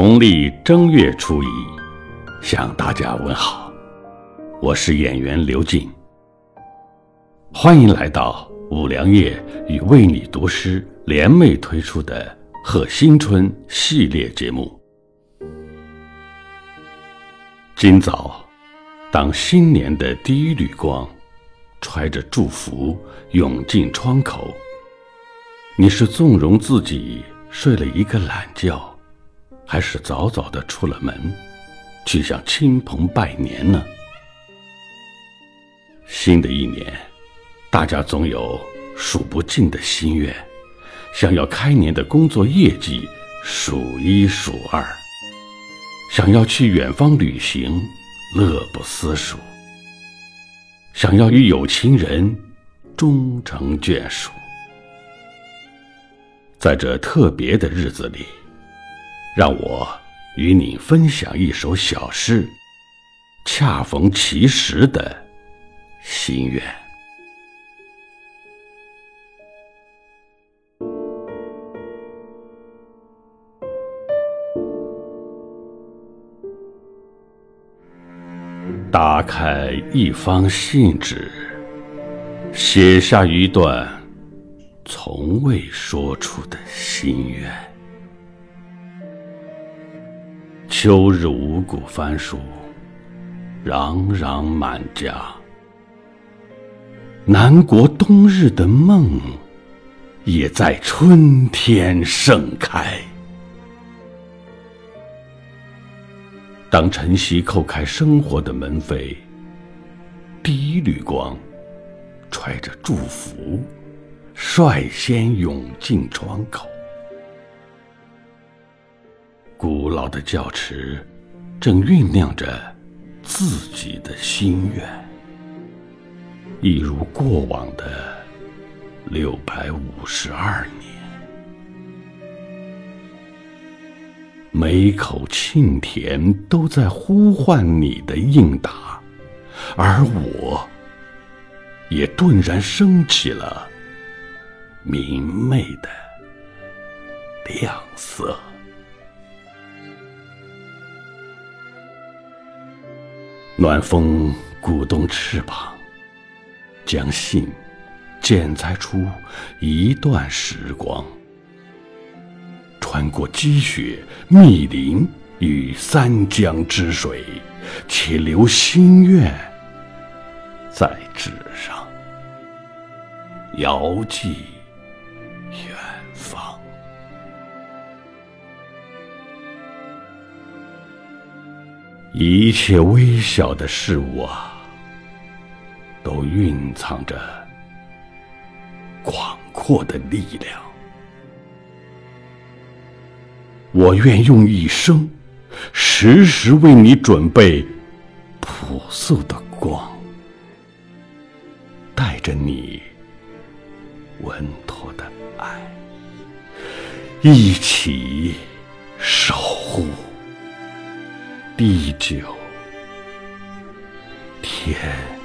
农历正月初一，向大家问好，我是演员刘静。欢迎来到五粮液与为你读诗联袂推出的贺新春系列节目。今早，当新年的第一缕光揣着祝福涌进窗口，你是纵容自己睡了一个懒觉，还是早早的出了门，去向亲朋拜年呢？新的一年。大家总有数不尽的心愿，想要开年的工作业绩数一数二，想要去远方旅行乐不思蜀，想要与有情人终成眷属。在这特别的日子里，让我与你分享一首小诗，恰逢其时的心愿。打开一方信纸，写下一段从未说出的心愿。秋日五谷番薯，攘攘满家。南国冬日的梦，也在春天盛开。当晨曦叩开生活的门扉，第一缕光揣着祝福，率先涌进窗口。古老的教池正酝酿着自己的心愿，一如过往的六百五十二年。每口沁甜都在呼唤你的应答，而我也顿然升起了明媚的亮色。暖风鼓动翅膀，将信剪裁出一段时光。穿过积雪、密林与三江之水，且留心愿在纸上，遥寄一切微小的事物啊，都蕴藏着广阔的力量。我愿用一生，时时为你准备朴素的光，带着你稳妥的爱，一起守护地久天。